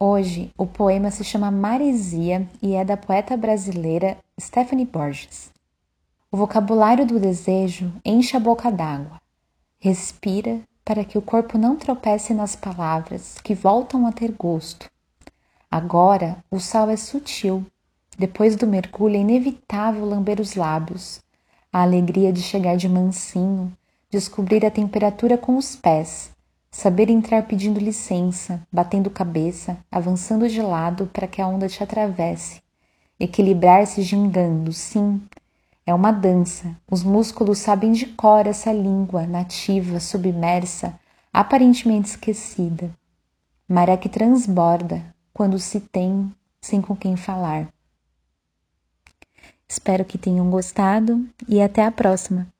Hoje, o poema se chama Maresia e é da poeta brasileira Stephanie Borges. O vocabulário do desejo enche a boca d'água. Respira para que o corpo não tropece nas palavras que voltam a ter gosto. Agora o sal é sutil. Depois do mergulho é inevitável lamber os lábios. A alegria de chegar de mansinho, descobrir a temperatura com os pés, Saber entrar pedindo licença, batendo cabeça, avançando de lado para que a onda te atravesse. Equilibrar-se gingando, sim. É uma dança. Os músculos sabem de cor essa língua nativa, submersa, aparentemente esquecida. Maré que transborda quando se tem sem com quem falar. Espero que tenham gostado e até a próxima.